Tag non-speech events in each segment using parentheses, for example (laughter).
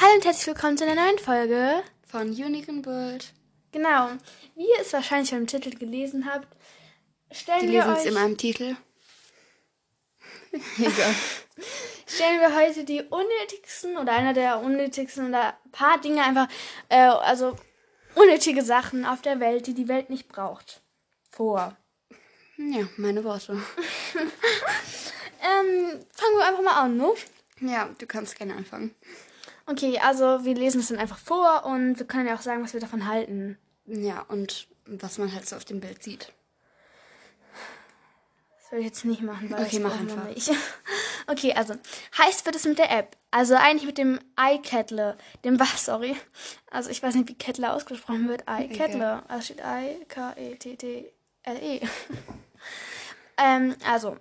Hallo und herzlich willkommen zu einer neuen Folge. Von Unicorn World. Genau, wie ihr es wahrscheinlich schon im Titel gelesen habt, stellen Die wir lesen euch es in meinem Titel. (laughs) Egal. stellen wir heute die unnötigsten oder einer der unnötigsten oder ein paar Dinge einfach, äh, also unnötige Sachen auf der Welt, die die Welt nicht braucht, vor. Ja, meine Worte. (laughs) Ähm, fangen wir einfach mal an, ne? Ja, du kannst gerne anfangen. Okay, also wir lesen es dann einfach vor und wir können ja auch sagen, was wir davon halten. Ja, und was man halt so auf dem Bild sieht. Das will ich jetzt nicht machen, weil Okay, das mach einfach. nicht. (laughs) Okay, also heißt wird es mit der App. Also eigentlich mit dem iKettle, dem was, sorry. Also ich weiß nicht, wie Kettle ausgesprochen wird. iKettle. Also steht I K E T T L E. (laughs) ähm, also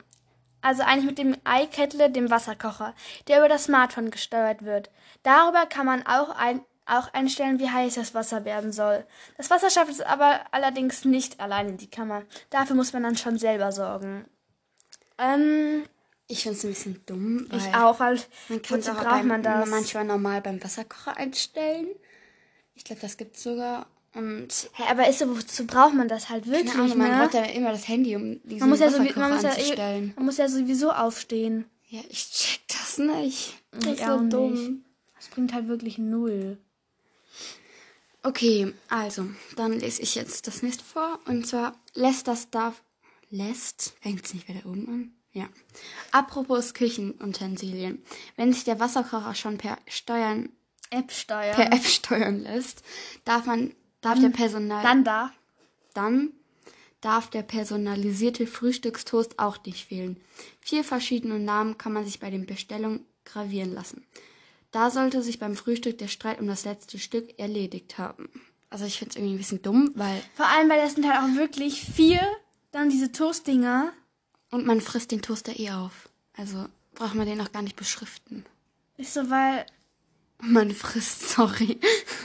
also eigentlich mit dem iKettle, dem Wasserkocher, der über das Smartphone gesteuert wird. Darüber kann man auch ein auch einstellen, wie heiß das Wasser werden soll. Das Wasser schafft es aber allerdings nicht allein in die Kammer. Dafür muss man dann schon selber sorgen. Ähm, Ich finde es ein bisschen dumm, weil ich auch, weil man kann es auch braucht beim, man das? manchmal normal beim Wasserkocher einstellen. Ich glaube, das gibt's sogar. Und Hä, aber ist so, wozu braucht man das halt wirklich, keine Ahnung, man ne? braucht ja immer das Handy, um diesen Man muss, ja sowieso, man, muss ja, eh- man muss ja sowieso aufstehen. Ja, ich check das nicht. Das Ich ist so dumm. nicht. Das bringt halt wirklich null. Okay, also, dann lese ich jetzt das nächste vor. Und zwar lässt das darf. Lässt? Fängt es nicht wieder oben an? Ja. Apropos Küchenutensilien. Wenn sich der Wasserkocher schon per Steuern, App steuern. per App steuern lässt, darf man, darf der Personal, Dann da. dann darf der personalisierte Frühstückstoast auch nicht fehlen. Vier verschiedene Namen kann man sich bei den Bestellungen gravieren lassen. Da sollte sich beim Frühstück der Streit um das letzte Stück erledigt haben. Also ich finde es irgendwie ein bisschen dumm, weil Vor allem, weil das sind halt auch wirklich vier, dann diese Toastdinger. und man frisst den Toaster eh auf. Also braucht man den auch gar nicht beschriften. Ist so, weil, Man frisst, (laughs) sorry.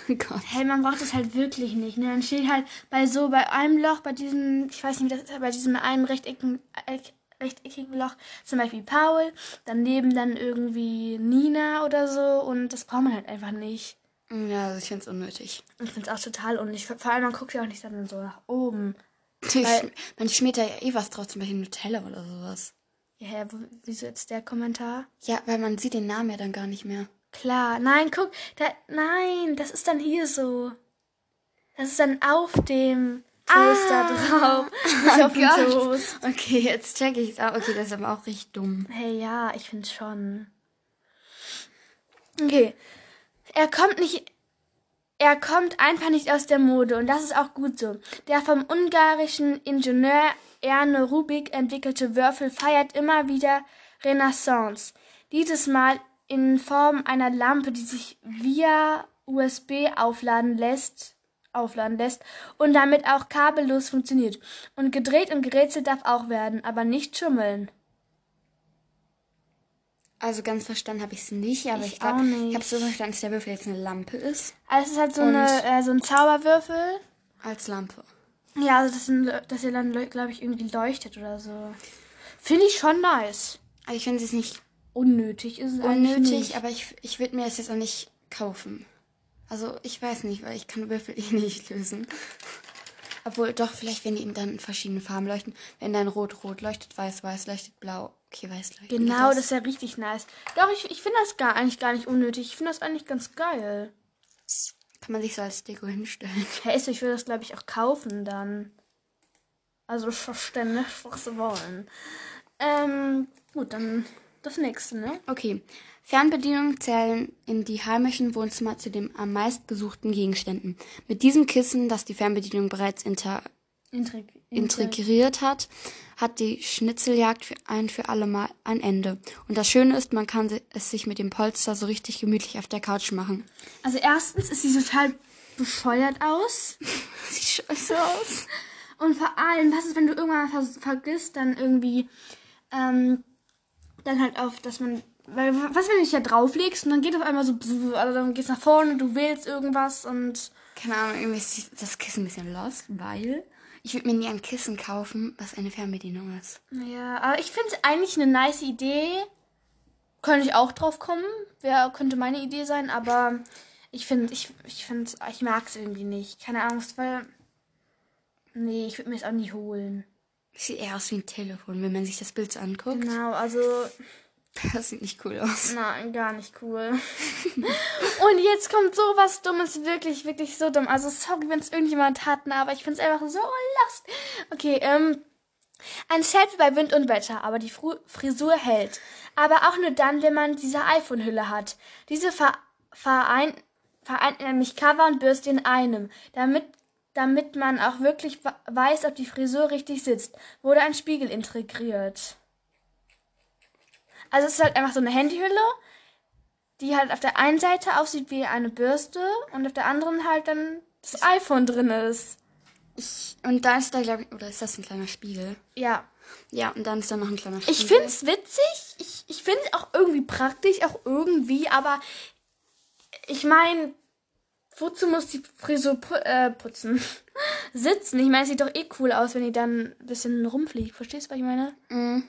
Gott. hey, man braucht das halt wirklich nicht. Ne? Dann steht halt bei so, bei einem Loch, bei diesem, ich weiß nicht, wie das ist, bei diesem einen rechteckigen, eck- rechteckigen Loch, zum Beispiel Paul, daneben dann irgendwie Nina oder so und das braucht man halt einfach nicht. Ja, also ich finde es unnötig. Ich finde es auch total unnötig. Vor allem, man guckt ja auch nicht dann so nach oben. (laughs) Weil- man schmiert da ja eh was drauf, zum Beispiel Nutella oder sowas. Ja, wieso jetzt der Kommentar? Ja, weil man sieht den Namen ja dann gar nicht mehr. Klar, nein, guck, da, nein, das ist dann hier so. Das ist dann auf dem Toaster drauf, (laughs) nicht auf dem Ah. Toast. Okay, jetzt check ich's auch. Okay, das ist aber auch richtig dumm. Hey, ja, ich finde schon. Okay, er kommt nicht, er kommt einfach nicht aus der Mode und das ist auch gut so. Der vom ungarischen Ingenieur Erne Rubik entwickelte Würfel feiert immer wieder Renaissance. Dieses Mal in Form einer Lampe, die sich via USB aufladen lässt, aufladen lässt und damit auch kabellos funktioniert. Und gedreht und gerätselt darf auch werden, aber nicht schummeln. Also ganz verstanden habe ich es nicht, aber Ich ich, glaub, auch nicht. ich habe so verstanden, dass der Würfel jetzt eine Lampe ist. Also es ist halt so, eine, äh, so ein Zauberwürfel. Als Lampe. Ja, also das sind, dass er dann, glaube ich, irgendwie leuchtet oder so. Finde ich schon nice. Also ich finde es nicht Unnötig ist es unnötig, nicht. aber ich, ich würde mir das jetzt auch nicht kaufen. Also ich weiß nicht, weil ich kann Würfel eh nicht lösen. Obwohl, doch, vielleicht, wenn die in dann verschiedene Farben leuchten. Wenn dann rot, rot leuchtet, weiß, weiß leuchtet, blau. Okay, weiß leuchtet. Genau, geht das ist ja richtig nice. Doch, ich, ich finde das gar, eigentlich gar nicht unnötig. Ich finde das eigentlich ganz geil. Kann man sich so als Deko hinstellen. Hey, so, ich würde das, glaube ich, auch kaufen dann. Also ich verstehe nicht, was sie wollen. Ähm, gut, dann das nächste, ne? Okay. Fernbedienungen zählen in die heimischen Wohnzimmer zu den am meistgesuchten Gegenständen. Mit diesem Kissen, das die Fernbedienung bereits inter Intrig integriert hat, hat die Schnitzeljagd für ein für alle Mal ein Ende. Und das Schöne ist, man kann es sich mit dem Polster so richtig gemütlich auf der Couch machen. Also erstens ist sie total bescheuert aus. (laughs) Sieht scheiße aus. Und vor allem, was ist, wenn du irgendwann ver vergisst, dann irgendwie, ähm, dann halt auf, dass man, weil, was, wenn du dich da drauflegst und dann geht auf einmal so, also dann geht's nach vorne, du wählst irgendwas und, Keine Ahnung, irgendwie ist das Kissen ein bisschen lost, weil ich würde mir nie ein Kissen kaufen, was eine Fernbedienung ist. ja, aber ich finde es eigentlich eine nice Idee. Könnte ich auch drauf kommen. Wer könnte meine Idee sein, aber ich finde, ich, ich finde, ich mag es irgendwie nicht. Keine Angst, weil. Nee, ich würde mir es auch nie holen. Sieht eher aus wie ein Telefon, wenn man sich das Bild so anguckt. Genau, also. Das sieht nicht cool aus. Nein, gar nicht cool. (laughs) Und jetzt kommt so was Dummes, wirklich, wirklich so dumm. Also sorry, wenn es irgendjemand hat, ne, aber ich finde es einfach so lost. Okay, ähm. Ein Selfie bei Wind und Wetter, aber die Fru Frisur hält. Aber auch nur dann, wenn man diese iPhone-Hülle hat. Diese ver vereint, vereint nämlich Cover und Bürste in einem, damit, damit man auch wirklich weiß, ob die Frisur richtig sitzt. Wurde ein Spiegel integriert. Also es ist halt einfach so eine Handyhülle, die halt auf der einen Seite aussieht wie eine Bürste und auf der anderen halt dann das iPhone drin ist. Ich, und da ist da, glaube ich, oder ist das ein kleiner Spiegel? Ja. Ja, und dann ist da noch ein kleiner Spiegel. Ich finde es witzig. Ich, ich finde es auch irgendwie praktisch, auch irgendwie, aber ich meine, wozu muss die Frisur pu äh, putzen? (laughs) Sitzen. Ich meine, es sieht doch eh cool aus, wenn die dann ein bisschen rumfliegt. Verstehst du, was ich meine? Mhm.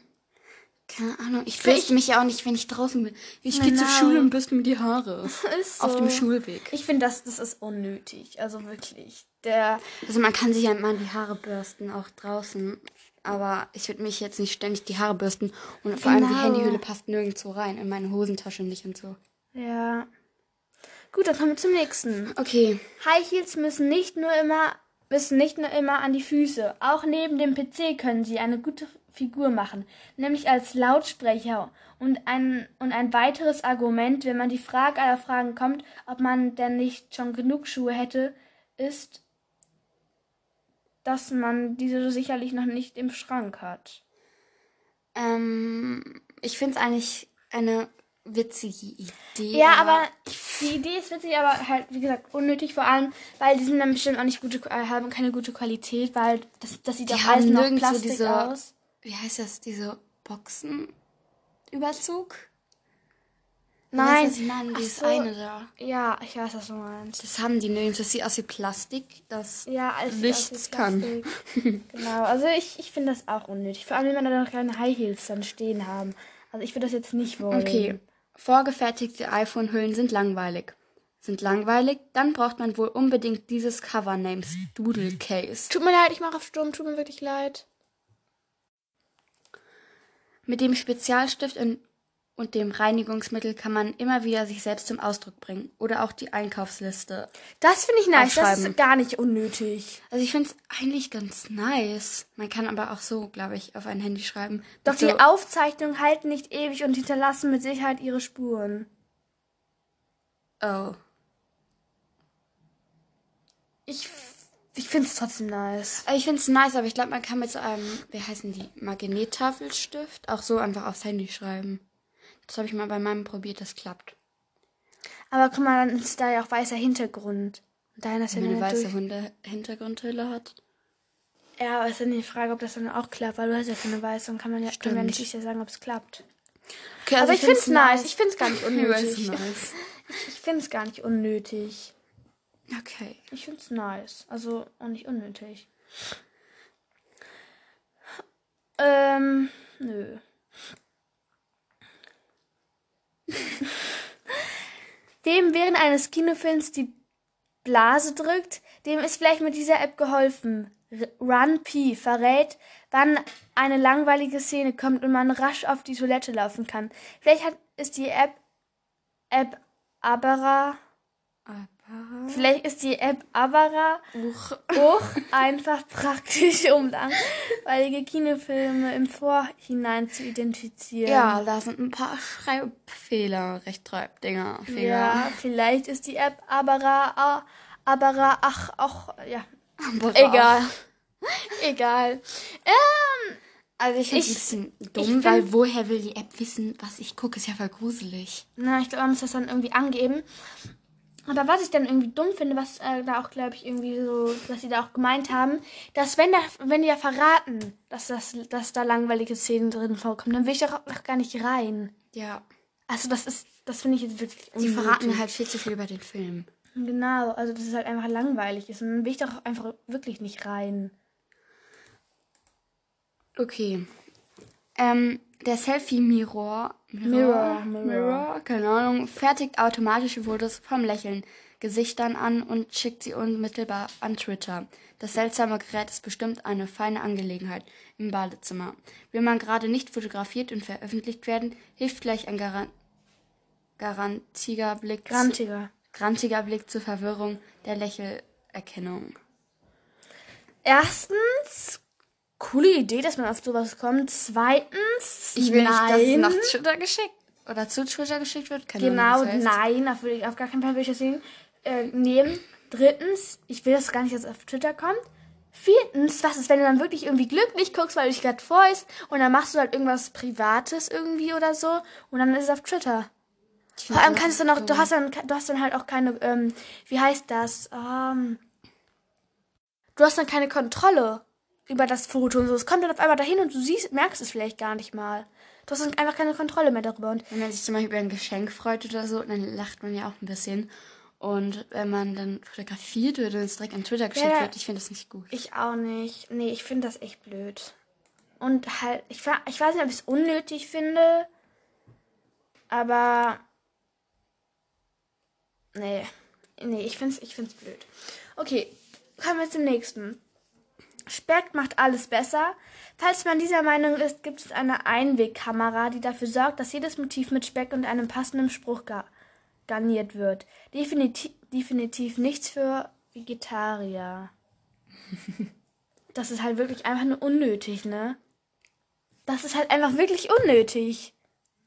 Keine Ahnung, ich bürste mich ja auch nicht, wenn ich draußen bin. Ich gehe zur Genau. Schule und bürste mir die Haare. (laughs) Ist Auf so. dem Schulweg. Ich finde, das, das ist unnötig. Also wirklich. Der. Also man kann sich ja mal die Haare bürsten, auch draußen. Aber ich würde mich jetzt nicht ständig die Haare bürsten. Und vor allem die Genau. Handyhülle passt nirgendwo rein. In meine Hosentasche nicht und so. Ja. Gut, dann kommen wir zum nächsten. Okay. High Heels müssen nicht nur immer müssen nicht nur immer an die Füße. Auch neben dem PC können sie eine gute Figur machen, nämlich als Lautsprecher. Und ein, und ein weiteres Argument, wenn man die Frage aller Fragen kommt, ob man denn nicht schon genug Schuhe hätte, ist, dass man diese sicherlich noch nicht im Schrank hat. Ähm, ich finde es eigentlich eine witzige Idee. Ja, aber die Idee ist witzig, aber halt, wie gesagt, unnötig vor allem, weil die sind dann bestimmt auch nicht gute, äh, haben keine gute Qualität, weil das, das sieht Die haben alles noch Plastik diese- aus. Wie heißt das? Diese Boxenüberzug? Nein, meine? Ach Dieses so. eine da. ja, ich weiß, was du meinst. Das haben die nirgends. Das sieht aus wie Plastik. Das Ja, Nichts kann. (laughs) Genau, also ich, ich finde das auch unnötig. Vor allem, wenn man da noch keine High Heels dann stehen haben. Also ich würde das jetzt nicht wollen. Okay. Vorgefertigte iPhone-Hüllen sind langweilig. Sind langweilig, dann braucht man wohl unbedingt dieses Cover namens Doodle Case. Tut mir leid, ich mache auf Sturm, tut mir wirklich leid. Mit dem Spezialstift und, und dem Reinigungsmittel kann man immer wieder sich selbst zum Ausdruck bringen. Oder auch die Einkaufsliste. Das finde ich nice, das ist gar nicht unnötig. Also ich finde es eigentlich ganz nice. Man kann aber auch so, glaube ich, auf ein Handy schreiben. Doch so, die Aufzeichnungen halten nicht ewig und hinterlassen mit Sicherheit ihre Spuren. Oh. Ich, ich finde es trotzdem nice. Also Ich finde es nice, aber ich glaube, man kann mit so einem, wie heißen die, Magnettafelstift auch so einfach aufs Handy schreiben. Das habe ich mal bei meinem probiert, das klappt. Aber guck mal, dann ist da ja auch weißer Hintergrund. Und deiner ist ja Wenn man eine weiße durch. Hunde-Hintergrundhülle hat. Ja, aber ist dann die Frage, ob das dann auch klappt, weil du hast ja keine weiße und kann man ja, kann man ja nicht Stimmt. sicher sagen, ob es klappt. Okay, Aber ich finde es Also find's nice. Ich finde es gar nicht (laughs) Ich unnötig. nice. (laughs) Ich finde es gar nicht unnötig. Okay. Ich finde es nice. Also auch nicht unnötig. Ähm, nö. Dem während eines Kinofilms die Blase drückt, dem ist vielleicht mit dieser App geholfen. Run P verrät, wann eine langweilige Szene kommt und man rasch auf die Toilette laufen kann. Vielleicht hat, ist die App App Abera Vielleicht ist die App Avara Uch. auch (laughs) einfach praktisch, um langweilige Kinofilme im Vorhinein zu identifizieren. Ja, da sind ein paar Schreibfehler, Rechtschreibdinger. Ja, vielleicht ist die App Avara, Avara, ach, auch, ja, Aber egal. egal. Ähm, Also ich finde es ein bisschen dumm, find- weil woher will die App wissen, was ich gucke? Ist ja voll gruselig. na, ich glaube, man muss das dann irgendwie angeben. Aber was ich dann irgendwie dumm finde, was äh, da auch, glaube ich, irgendwie so, dass sie da auch gemeint haben, dass wenn da, wenn die ja verraten, dass das, dass da langweilige Szenen drin vorkommen, dann will ich doch auch gar nicht rein. Ja. Also das ist, das finde ich jetzt wirklich Die unnötig. verraten halt viel zu viel über den Film. Genau, also dass es halt einfach langweilig ist. Und dann will ich doch einfach wirklich nicht rein. Okay. Ähm, Der Selfie-Mirror, Mirror, Mirror, Mirror. keine Ahnung, fertigt automatische Fotos vom Lächeln, Gesichtern an und schickt sie unmittelbar an Twitter. Das seltsame Gerät ist bestimmt eine feine Angelegenheit im Badezimmer. Will man gerade nicht fotografiert und veröffentlicht werden, hilft gleich ein Garan garantiger Blick zu- Grantiger. grantiger Blick zur Verwirrung der Lächelerkennung. Erstens, coole Idee, dass man auf sowas kommt. Zweitens, Ich will nein. nicht, dass es nach Twitter geschickt oder zu Twitter geschickt wird. Keine Genau, Ahnung, das heißt. nein, auf, auf gar keinen Fall will ich das sehen, äh, nehmen. Drittens, ich will das gar nicht, dass es auf Twitter kommt. Viertens, was ist, wenn du dann wirklich irgendwie glücklich guckst, weil du dich gerade freust und dann machst du halt irgendwas Privates irgendwie oder so und dann ist es auf Twitter. Vor allem kannst du noch, du hast dann, du hast dann halt auch keine, ähm, wie heißt das? Ähm, du hast dann keine Kontrolle über das Foto und so. Es kommt dann auf einmal dahin und du siehst, merkst es vielleicht gar nicht mal. Du hast dann einfach keine Kontrolle mehr darüber. Und Wenn man sich zum Beispiel über ein Geschenk freut oder so, dann lacht man ja auch ein bisschen. Und wenn man dann fotografiert wird und es direkt an Twitter geschickt Ja. wird, ich finde das nicht gut. ich auch nicht. Nee, ich finde das echt blöd. Und halt, ich, ich weiß nicht, ob ich es unnötig finde, aber. Nee. Nee, ich finde es ich find's blöd. Okay, kommen wir zum nächsten. Speck macht alles besser. Falls man dieser Meinung ist, gibt es eine Einwegkamera, die dafür sorgt, dass jedes Motiv mit Speck und einem passenden Spruch ga garniert wird. Definitiv, definitiv nichts für Vegetarier. Das ist halt wirklich einfach nur unnötig, ne? Das ist halt einfach wirklich unnötig.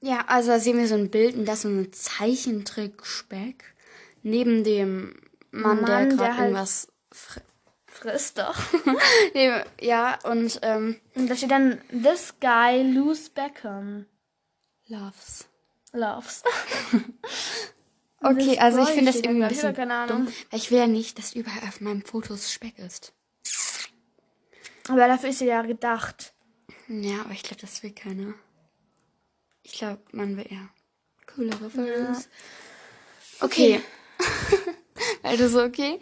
Ja, also da sehen wir so ein Bild und das ist so ein Zeichentrick-Speck. Neben dem Mann, der Mann, der gerade halt- irgendwas. fr- Friss doch. (laughs) Nee, ja, und ähm, Und da steht dann, this guy Loose Beckham Loves. loves. (laughs) Okay, also ich finde das irgendwie ein bisschen Ahnung. dumm, weil ich will ja nicht, dass überall auf meinen Fotos Speck ist. Aber dafür ist sie ja gedacht. Ja, aber ich glaube, das will keiner. Ich glaube, man will eher coolere Fotos. Okay. (laughs) also so, okay.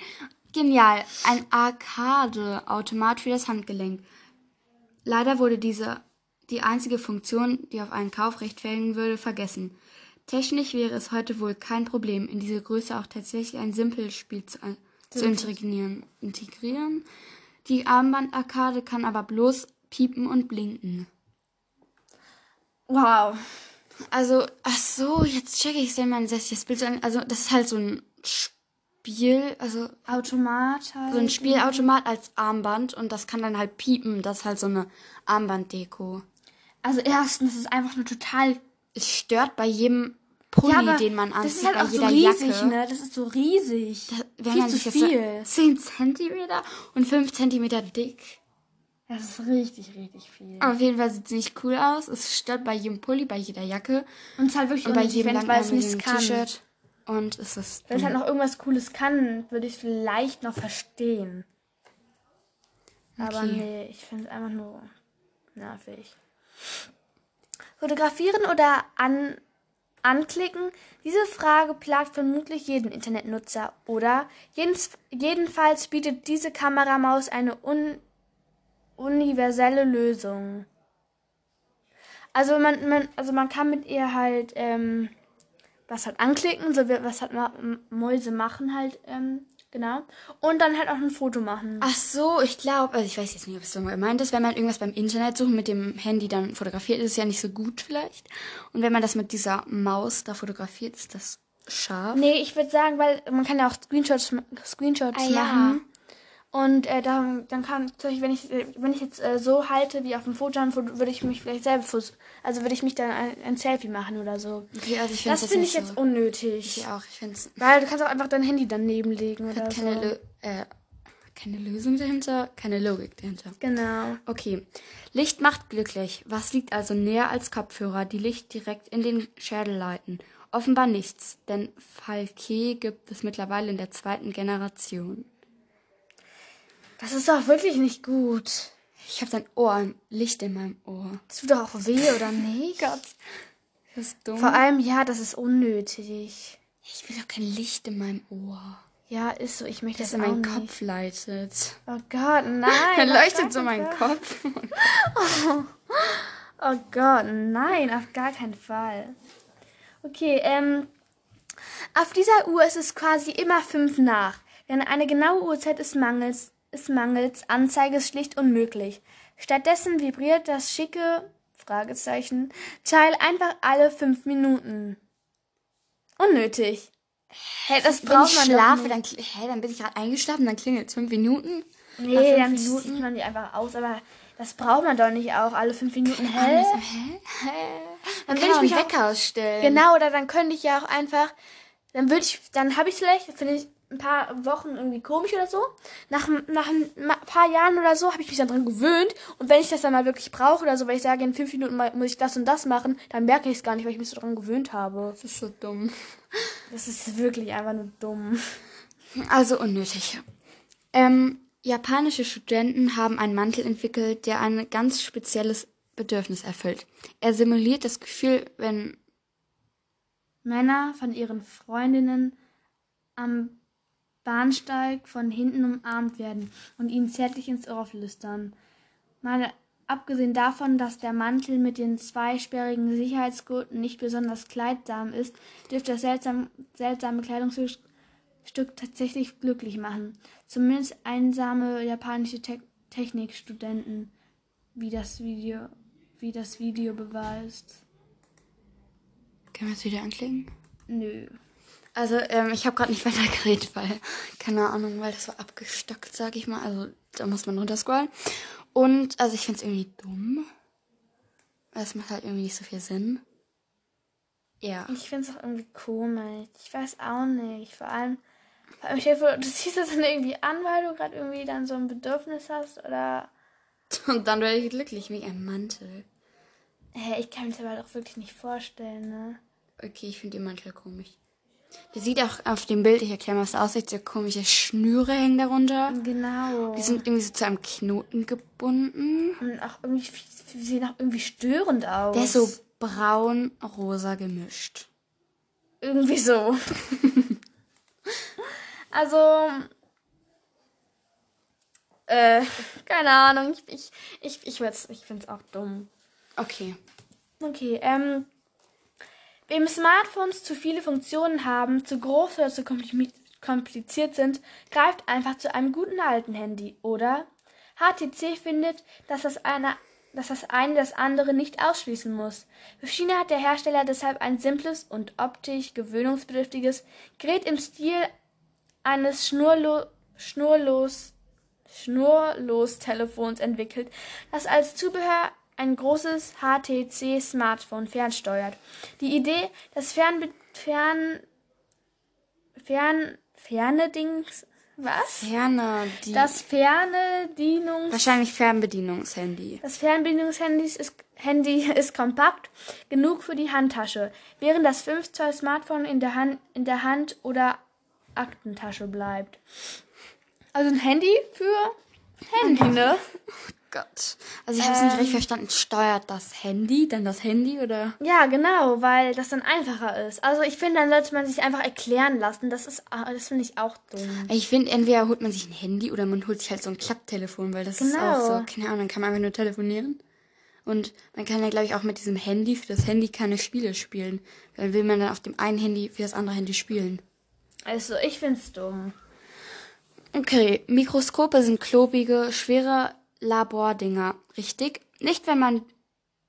Genial. Ein Arcade-Automat für das Handgelenk. Leider wurde diese die einzige Funktion, die auf einen Kauf rechtfertigen würde, vergessen. Technisch wäre es heute wohl kein Problem, in diese Größe auch tatsächlich ein simples Spiel zu, zu integrieren. integrieren. Die Armband-Arkade kann aber bloß piepen und blinken. Wow. Also, ach so, jetzt checke ich wenn man sich das Bild. Also, das ist halt so ein Spiel, also Automat halt. so ein Spielautomat als Armband und das kann dann halt piepen. Das ist halt so eine Armbanddeko. Also erstens, das ist einfach nur total. Es stört bei jedem Pulli, den man anzieht, Das ist halt bei auch so jeder riesig, Jacke. ne? Das ist so riesig. Wenn viel zu das viel. So 10 Zentimeter und 5 Zentimeter dick. Das ist richtig, richtig viel. Auf jeden Fall sieht es nicht cool aus. Es stört bei jedem Pulli, bei jeder Jacke Und es ist halt wirklich und bei jedem wenn es, weil es nichts kann. T-Shirt. Und es ist. Wenn es halt noch irgendwas Cooles kann, würde ich es vielleicht noch verstehen. Aber Okay. nee, ich finde es einfach nur nervig. Fotografieren oder an, anklicken? Diese Frage plagt vermutlich jeden Internetnutzer, oder? Jedens, jedenfalls bietet diese Kameramaus eine un, universelle Lösung. Also man, man, also man kann mit ihr halt ähm, was halt anklicken, so wie, was halt Mäuse machen halt, ähm, genau. Und dann halt auch ein Foto machen. Ach so, ich glaube, also ich weiß jetzt nicht, ob es so gemeint ist, wenn man irgendwas beim Internet sucht mit dem Handy dann fotografiert, ist es ja nicht so gut vielleicht. Und wenn man das mit dieser Maus da fotografiert, ist das scharf. Nee, ich würde sagen, weil man kann ja auch Screenshots, Screenshots Ah, ja. Und äh, dann, dann kann, wenn ich, äh, wenn ich jetzt äh, so halte wie auf dem Foto, würde ich mich vielleicht selber, also würde ich mich dann ein, ein Selfie machen oder so. Okay, also ich finde Das finde ich nicht jetzt so. unnötig. Ich auch, ich finde es Weil du kannst auch einfach dein Handy daneben legen oder keine, so. Lö äh, keine Lösung dahinter, keine Logik dahinter. Genau. Okay. Licht macht glücklich. Was liegt also näher als Kopfhörer, die Licht direkt in den Schädel leiten? Offenbar nichts, denn Falke gibt es mittlerweile in der zweiten Generation. Das ist doch wirklich nicht gut. Ich habe dein Ohr, ein Licht in meinem Ohr. Das tut doch auch weh, oder nicht? Gott. Das ist dumm. Vor allem, ja, das ist unnötig. ich will doch kein Licht in meinem Ohr. Ja, ist so. Ich möchte Das das, in meinen. Kopf leitet. Oh Gott, nein. Dann auf (laughs) leuchtet so keinen mein Fall. Kopf. (laughs) Oh Gott, nein, auf gar keinen Fall. Okay, ähm, auf dieser Uhr ist es quasi immer fünf nach. Denn eine genaue Uhrzeit ist mangels, ist mangels Anzeige ist schlicht unmöglich. Stattdessen vibriert das schicke Fragezeichen Teil einfach alle fünf Minuten. Unnötig. Hä, das Wenn braucht man schlafe, dann, hä, dann bin ich gerade eingeschlafen, dann klingelt es fünf Minuten. Nee, fünf dann Minuten? sieht man die einfach aus, aber das braucht man doch nicht auch alle fünf Minuten. Hä? Hä? Hä? Dann kann ich ich mich mich Wecker ausstellen. Genau, oder dann könnte ich ja auch einfach, dann würde ich, dann habe ich vielleicht, finde ich, ein paar Wochen irgendwie komisch oder so. Nach, nach ein paar Jahren oder so habe ich mich dann dran gewöhnt. Und wenn ich das dann mal wirklich brauche oder so, weil ich sage, in fünf Minuten mal- muss ich das und das machen, dann merke ich es gar nicht, weil ich mich so dran gewöhnt habe. Das ist so dumm. Das ist wirklich einfach nur dumm. Also unnötig. Ähm, japanische Studenten haben einen Mantel entwickelt, der ein ganz spezielles Bedürfnis erfüllt. Er simuliert das Gefühl, wenn Männer von ihren Freundinnen am Bahnsteig von hinten umarmt werden und ihnen zärtlich ins Ohr flüstern. Mal abgesehen davon, dass der Mantel mit den zweisperrigen Sicherheitsgurten nicht besonders kleidsam ist, dürfte das seltsam, seltsame Kleidungsstück Stück tatsächlich glücklich machen. Zumindest einsame japanische Te Technikstudenten, wie das Video, wie das Video beweist. Können wir es wieder anklicken? Nö. Also, ähm, ich habe gerade nicht (laughs) weiter geredet, weil, keine Ahnung, weil das war abgestockt, sag ich mal. Also, da muss man runterscrollen. Und, also, ich finde es irgendwie dumm. Es macht halt irgendwie nicht so viel Sinn. Ja. Ich finde es auch irgendwie komisch. Ich weiß auch nicht. Vor allem, vor allem stell vor, du ziehst das dann irgendwie an, weil du gerade irgendwie dann so ein Bedürfnis hast oder. (laughs) Und dann werde ich glücklich wie ein Mantel. Hä, ich kann mir das aber doch wirklich nicht vorstellen, ne? Okay, ich finde den Mantel komisch. Der sieht auch auf dem Bild, ich erkläre mal, was aussieht, so komische Schnüre hängen darunter. Genau. Die sind irgendwie so zu einem Knoten gebunden. Und auch irgendwie, die sehen auch irgendwie störend aus. Der ist so braun-rosa gemischt. Irgendwie so. (laughs) also. Äh, keine Ahnung. Ich, ich, ich, ich, ich finde es auch dumm. Okay. Okay, ähm. Wem Smartphones zu viele Funktionen haben, zu groß oder zu kompli- kompliziert sind, greift einfach zu einem guten alten Handy. Oder HTC findet, dass das eine, dass das eine das andere nicht ausschließen muss. Für China hat der Hersteller deshalb ein simples und optisch gewöhnungsbedürftiges Gerät im Stil eines Schnurlo Schnurlos Schnurlos-Telefons entwickelt, das als Zubehör ein großes HTC-Smartphone fernsteuert. Die Idee, das Fernbe Fern Fern Ferne Dings was? Ferne. Das ferne Dienungs wahrscheinlich Fernbedienungshandy. das Fernbedienungshandy ist, Handy (laughs) ist kompakt genug für die Handtasche, während das 5 Zoll Smartphone in der, Hand, in der Hand oder Aktentasche bleibt. Also ein Handy für Handy, ne? Gott. Also ich habe es nicht richtig verstanden. Steuert das Handy dann das Handy oder? Ja, genau, weil das dann einfacher ist. Also ich finde, dann sollte man sich einfach erklären lassen. Das ist, das finde ich auch dumm. Ich finde, entweder holt man sich ein Handy oder man holt sich halt so ein Klapptelefon, weil das ist Genau. auch so, keine Ahnung, dann kann man einfach nur telefonieren. Und man kann ja, glaube ich, auch mit diesem Handy für das Handy keine Spiele spielen. Dann will man dann auf dem einen Handy für das andere Handy spielen. Also ich finde es dumm. Okay, Mikroskope sind klobige, schwere Labordinger, richtig? Nicht, wenn man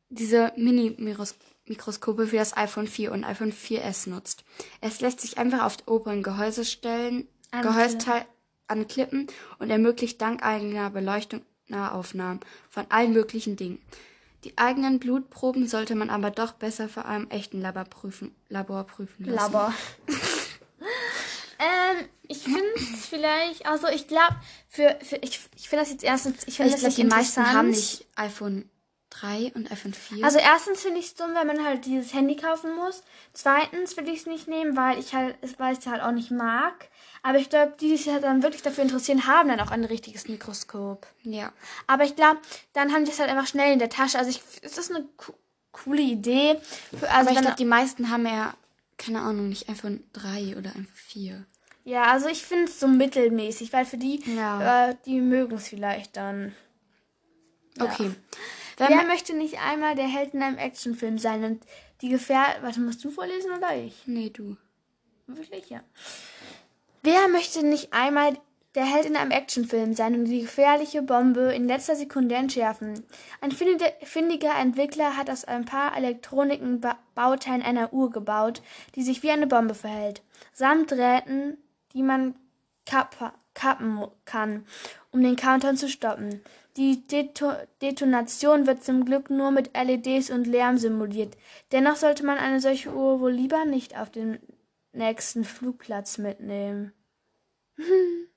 diese Mini-Mikroskope für das iPhone 4 und iPhone 4S nutzt. Es lässt sich einfach auf die oberen Gehäusestellen, Anklippen. Gehäusteil anklippen und ermöglicht dank eigener Beleuchtung Nahaufnahmen von allen möglichen Dingen. Die eigenen Blutproben sollte man aber doch besser vor einem echten Labor prüfen, Labor prüfen lassen. Labber. Ich finde es vielleicht, also ich glaube, für, für ich, ich finde das jetzt erstens, ich finde Ich das glaube, nicht die meisten haben nicht iPhone 3 und iPhone 4. Also erstens finde ich es dumm, wenn man halt dieses Handy kaufen muss. Zweitens will ich es nicht nehmen, weil ich halt, weil ich es halt auch nicht mag. Aber ich glaube, die, die sich halt dann wirklich dafür interessieren, haben dann auch ein richtiges Mikroskop. ja. Aber ich glaube, dann haben die es halt einfach schnell in der Tasche. Also ich, ist eine co coole Idee. Für, also Aber ich glaube, die meisten haben ja, keine Ahnung, nicht iPhone 3 oder iPhone 4. ja, also ich finde es so mittelmäßig, weil für die, Ja. äh, die mögen es vielleicht dann. Okay. Wer, Wer möchte nicht einmal der Held in einem Actionfilm sein und die Gefahr. Warte, musst du vorlesen oder ich? Nee, du. Wirklich, ja. Wer möchte nicht einmal der Held in einem Actionfilm sein und die gefährliche Bombe in letzter Sekunde entschärfen? Ein findiger Entwickler hat aus ein paar Elektronikenbauteilen einer Uhr gebaut, die sich wie eine Bombe verhält, samt Drähten, die man kappen kann, um den Countdown zu stoppen. Die Deto Detonation wird zum Glück nur mit LEDs und Lärm simuliert. Dennoch sollte man eine solche Uhr wohl lieber nicht auf den nächsten Flugplatz mitnehmen. (laughs) ähm,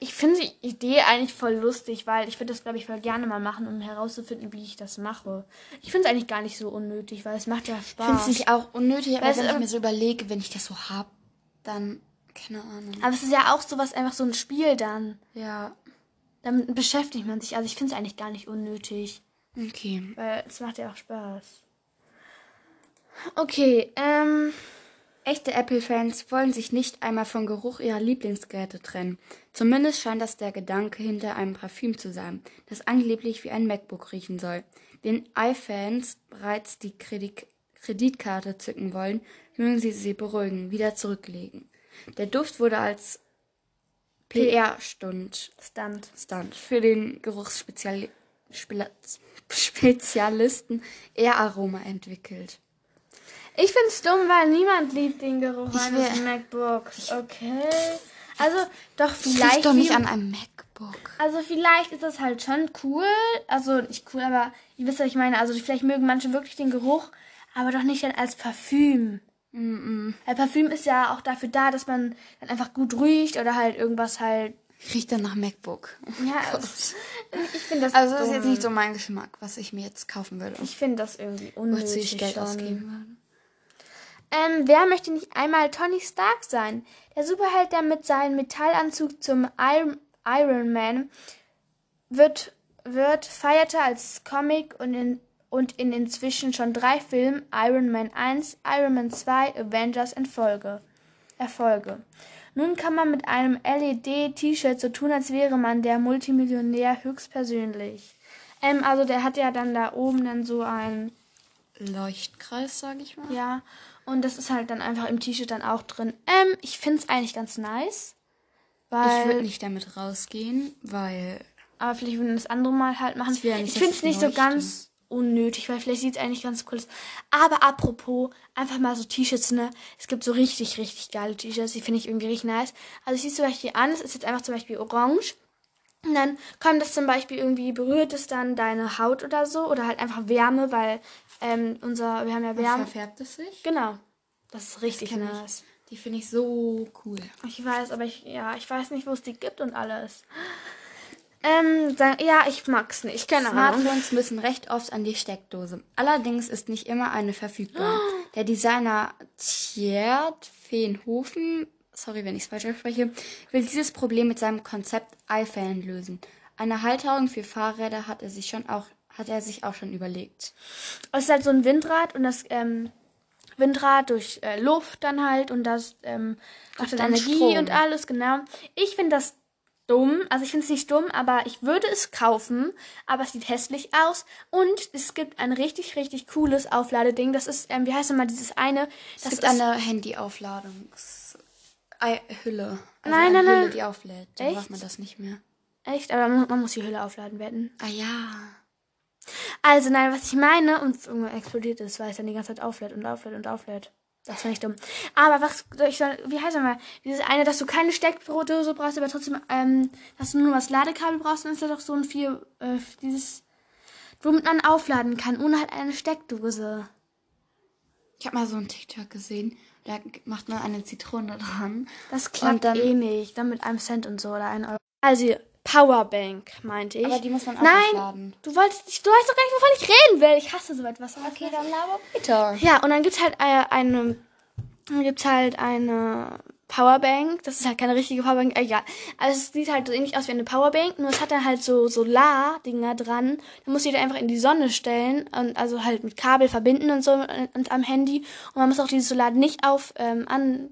ich finde die Idee eigentlich voll lustig, weil ich würde das, glaube ich, voll gerne mal machen, um herauszufinden, wie ich das mache. Ich finde es eigentlich gar nicht so unnötig, weil es macht ja Spaß. Ich finde es nicht auch unnötig, aber wenn ich mir so überlege, wenn ich das so habe, dann keine Ahnung. Aber es ist ja auch sowas, einfach so ein Spiel dann. Ja. Damit beschäftigt man sich. Also ich finde es eigentlich gar nicht unnötig. Okay. Weil es macht ja auch Spaß. Okay, ähm. Echte Apple-Fans wollen sich nicht einmal vom Geruch ihrer Lieblingsgeräte trennen. Zumindest scheint das der Gedanke hinter einem Parfüm zu sein, das angeblich wie ein MacBook riechen soll. Den iFans bereits die Kredit Kreditkarte zücken wollen, mögen sie sie beruhigen, wieder zurücklegen. Der Duft wurde als PR-Stunt Stunt. Stunt für den Geruchsspezialisten Air-Aroma entwickelt. Ich finde es dumm, weil niemand liebt den Geruch ich eines MacBooks. Okay. Also, doch vielleicht. doch nicht an einem MacBook. Also, vielleicht ist das halt schon cool. Also, nicht cool, aber ihr wisst, was ich meine. Also, vielleicht mögen manche wirklich den Geruch, aber doch nicht dann als Parfüm. Mm -mm. Weil Parfüm ist ja auch dafür da, dass man dann einfach gut riecht oder halt irgendwas halt. Riecht dann nach MacBook. Ja, (laughs) oh ich finde das. Also, das ist jetzt nicht so mein Geschmack, was ich mir jetzt kaufen würde. Ich finde das irgendwie unnötig. Wozu ich Geld schon. ausgeben würde. Ähm, wer möchte nicht einmal Tony Stark sein? Der Superheld, der mit seinem Metallanzug zum Iron, Man wird, wird, feierte als Comic und in und in inzwischen schon drei Filmen Iron Man 1, Iron Man 2, Avengers in Folge. Erfolge. Nun kann man mit einem LED-T-Shirt so tun, als wäre man der Multimillionär höchstpersönlich. Ähm, also der hat ja dann da oben dann so ein Leuchtkreis, sag ich mal. Ja, und das ist halt dann einfach im T-Shirt dann auch drin. Ähm, ich find's eigentlich ganz nice. Weil, ich würde nicht damit rausgehen, weil. Aber vielleicht würden wir das andere Mal halt machen. Ja ich find's nicht so ganz unnötig, weil vielleicht sieht es eigentlich ganz cool aus. Aber apropos, einfach mal so T-Shirts, ne? Es gibt so richtig, richtig geile T-Shirts, die finde ich irgendwie richtig nice. Also ich sehe zum Beispiel an, es ist jetzt einfach zum Beispiel orange. Und dann kommt das zum Beispiel irgendwie, berührt es dann deine Haut oder so. Oder halt einfach Wärme, weil ähm, unser, wir haben ja Wärme. Und verfärbt es sich? Genau. Das ist richtig das nice. Ich. Die finde ich so cool. Ich weiß, aber ich, ja, ich weiß nicht, wo es die gibt und alles. Ähm, dann, ja, ich mag's nicht. Keine Smartphones müssen recht oft an die Steckdose. Allerdings ist nicht immer eine verfügbar. (gasps) Der Designer Tjerd Feenhofen, sorry, wenn ich es falsch spreche, will dieses Problem mit seinem Konzept iFan lösen. Eine Halterung für Fahrräder hat er sich schon auch, hat er sich auch schon überlegt. Es ist halt so ein Windrad und das, ähm, Windrad durch äh, Luft dann halt und das ähm, macht dann Energie Strom. und alles, genau. Ich finde das dumm. Also ich finde es nicht dumm, aber ich würde es kaufen. Aber es sieht hässlich aus. Und es gibt ein richtig, richtig cooles Aufladeding. Das ist, ähm, wie heißt nochmal dieses eine? Das es gibt ist eine Handyaufladungshülle. Also nein, nein, Hülle, nein. die auflädt. Dann Echt? braucht man das nicht mehr. Echt? Aber man, man muss die Hülle aufladen werden. Ah ja. Also nein, was ich meine, und irgendwann explodiert es, weil es dann die ganze Zeit auflädt und auflädt und auflädt. Das fand ich dumm. Aber was soll ich sagen, wie heißt das mal? Dieses eine, dass du keine Steckdose brauchst, aber trotzdem, ähm, dass du nur was Ladekabel brauchst, dann ist das doch so ein vier, äh, dieses, womit man aufladen kann, ohne halt eine Steckdose. Ich habe mal so einen TikTok gesehen, da macht man eine Zitrone dran. Das klappt dann, eh nicht, dann mit einem Cent und so oder ein Euro. Also, Powerbank, meinte ich. Aber die muss man auch Nein, aufladen. du wolltest, du weißt doch gar nicht, wovon ich reden will. Ich hasse so etwas. Okay, dann laber bitte. Ja, und dann gibt's halt äh, eine, dann gibt's halt eine Powerbank. Das ist halt keine richtige Powerbank, egal. Also es sieht halt so ähnlich aus wie eine Powerbank, nur es hat dann halt so Solar-Dinger dran. Dann musst du die einfach in die Sonne stellen und also halt mit Kabel verbinden und so und, und am Handy. Und man muss auch dieses Solar nicht auf, ähm, an,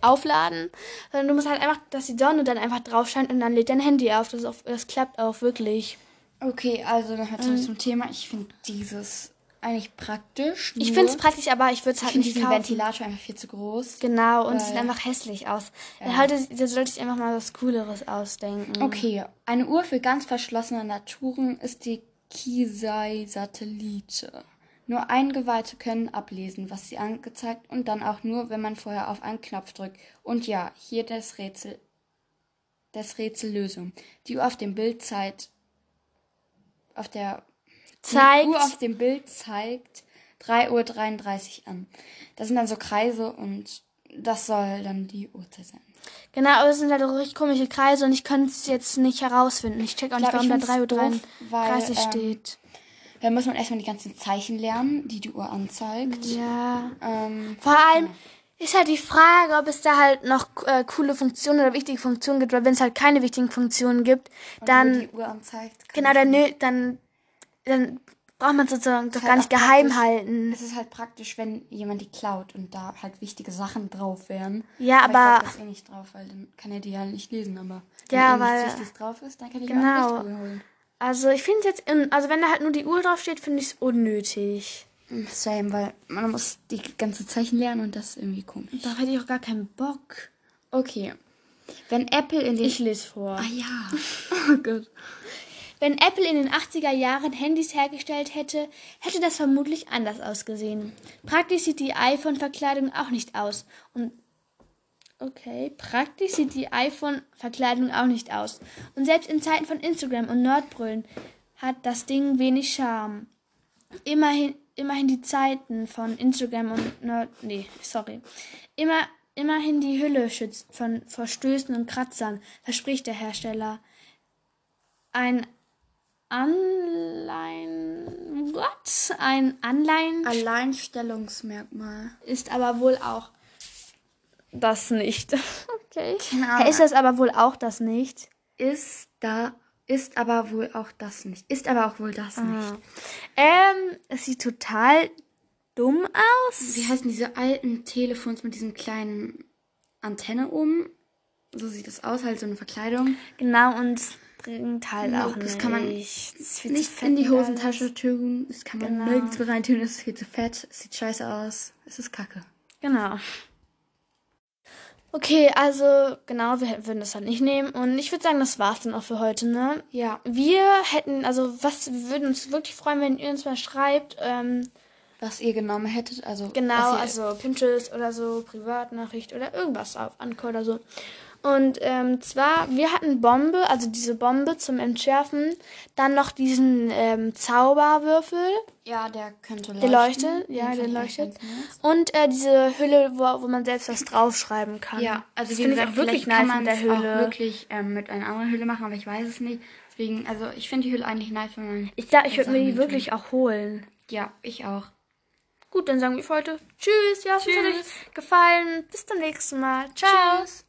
aufladen, sondern du musst halt einfach, dass die Sonne dann einfach drauf scheint und dann lädt dein Handy auf. Das, auf, das klappt auch wirklich. Okay, also nochmal Mhm. zurück zum Thema. Ich finde dieses eigentlich praktisch. Ich finde es praktisch, aber ich würde es Ich halt finde nicht kaufen. Ventilator einfach viel zu groß. Genau, und es sieht einfach hässlich aus. Da, halt, da sollte ich einfach mal was Cooleres ausdenken. Okay, eine Uhr für ganz verschlossene Naturen ist die Kisei-Satellite. Nur Eingeweihte können ablesen, was sie angezeigt und dann auch nur, wenn man vorher auf einen Knopf drückt. Und ja, hier das Rätsel, das Rätsellösung. Die Uhr auf dem Bild zeigt, auf der Zeigt. Die Uhr auf dem Bild zeigt 3.33 Uhr an. Das sind dann so Kreise und das soll dann die Uhrzeit sein. Genau, aber es sind halt auch richtig komische Kreise und ich könnte es jetzt nicht herausfinden. Ich check auch nicht, warum da find's 3.33 Uhr ähm, steht. Da muss man erstmal die ganzen Zeichen lernen, die die Uhr anzeigt. Ja. Ähm, Vor allem ist halt die Frage, ob es da halt noch äh, coole Funktionen oder wichtige Funktionen gibt, weil wenn es halt keine wichtigen Funktionen gibt, nur dann, die Uhr anzeigt. genau, dann, dann, dann braucht man sozusagen doch halt gar nicht geheim halten. Es ist halt praktisch, wenn jemand die klaut und da halt wichtige Sachen drauf wären. Ja, aber. aber- Ich glaub, das eh nicht drauf, weil dann kann er die ja nicht lesen, aber. Wenn Ja, eh weil- nichts Wichtiges drauf ist, dann kann ich Genau. auch nicht holen. Also ich finde jetzt, in, also wenn da halt nur die Uhr drauf steht, finde ich es unnötig. Same, weil man muss die ganze Zeichen lernen und das ist irgendwie komisch. Da hätte ich auch gar keinen Bock. Okay. Wenn Apple in den. Ich lese vor. ah ja. (laughs) Oh Gott. Wenn Apple in den 80er Jahren Handys hergestellt hätte, hätte das vermutlich anders ausgesehen. Praktisch sieht die iPhone-Verkleidung auch nicht aus. Und okay, praktisch sieht die iPhone-Verkleidung auch nicht aus. Und selbst in Zeiten von Instagram und Nerdbrüllen hat das Ding wenig Charme. Immerhin, immerhin die Zeiten von Instagram und Nerd, nee, sorry. Immer, immerhin die Hülle schützt von Verstößen und Kratzern, verspricht der Hersteller. Ein Anleihen. What? Ein Anleihen Alleinstellungsmerkmal. ist aber wohl auch das nicht. Okay. Ahnung. Ist das aber wohl auch das nicht? Ist da. Ist aber wohl auch das nicht. Ist aber auch wohl das Ah. nicht. Ähm, es sieht total dumm aus. Wie heißen diese alten Telefons mit diesem kleinen Antenne oben? So sieht das aus, halt so eine Verkleidung. Genau, und bringt halt Nope, auch das nichts. kann man Nicht in die Hosentasche tun. Das kann man Genau. nirgends reintun. Das ist viel zu fett. Es sieht scheiße aus. Es ist kacke. Genau. Okay, also genau, wir würden das halt nicht nehmen. Und ich würde sagen, das war's dann auch für heute, ne? Ja. Wir hätten, also was, wir würden uns wirklich freuen, wenn ihr uns mal schreibt. Ähm, Was ihr genommen hättet. Also, genau, also Pinterest oder so, Privatnachricht oder irgendwas auf Anchor oder so. Und ähm, zwar, wir hatten Bombe, also diese Bombe zum Entschärfen. Dann noch diesen ähm, Zauberwürfel. Ja, der könnte leuchten. Der leuchtet, ja, der leuchtet. nice. Und äh, diese Hülle, wo, wo man selbst was draufschreiben kann. Ja, also das wie finde ich auch wirklich vielleicht kann nice man es Hülle. auch wirklich ähm, mit einer anderen Hülle machen, aber ich weiß es nicht. Deswegen, also ich finde die Hülle eigentlich nice, wenn man. Ich glaube, ich würde mir die wirklich auch holen. Ja, ich auch. Gut, dann sagen wir für heute Tschüss. Ja, es hat euch gefallen. Bis zum nächsten Mal. Ciao. Tschüss.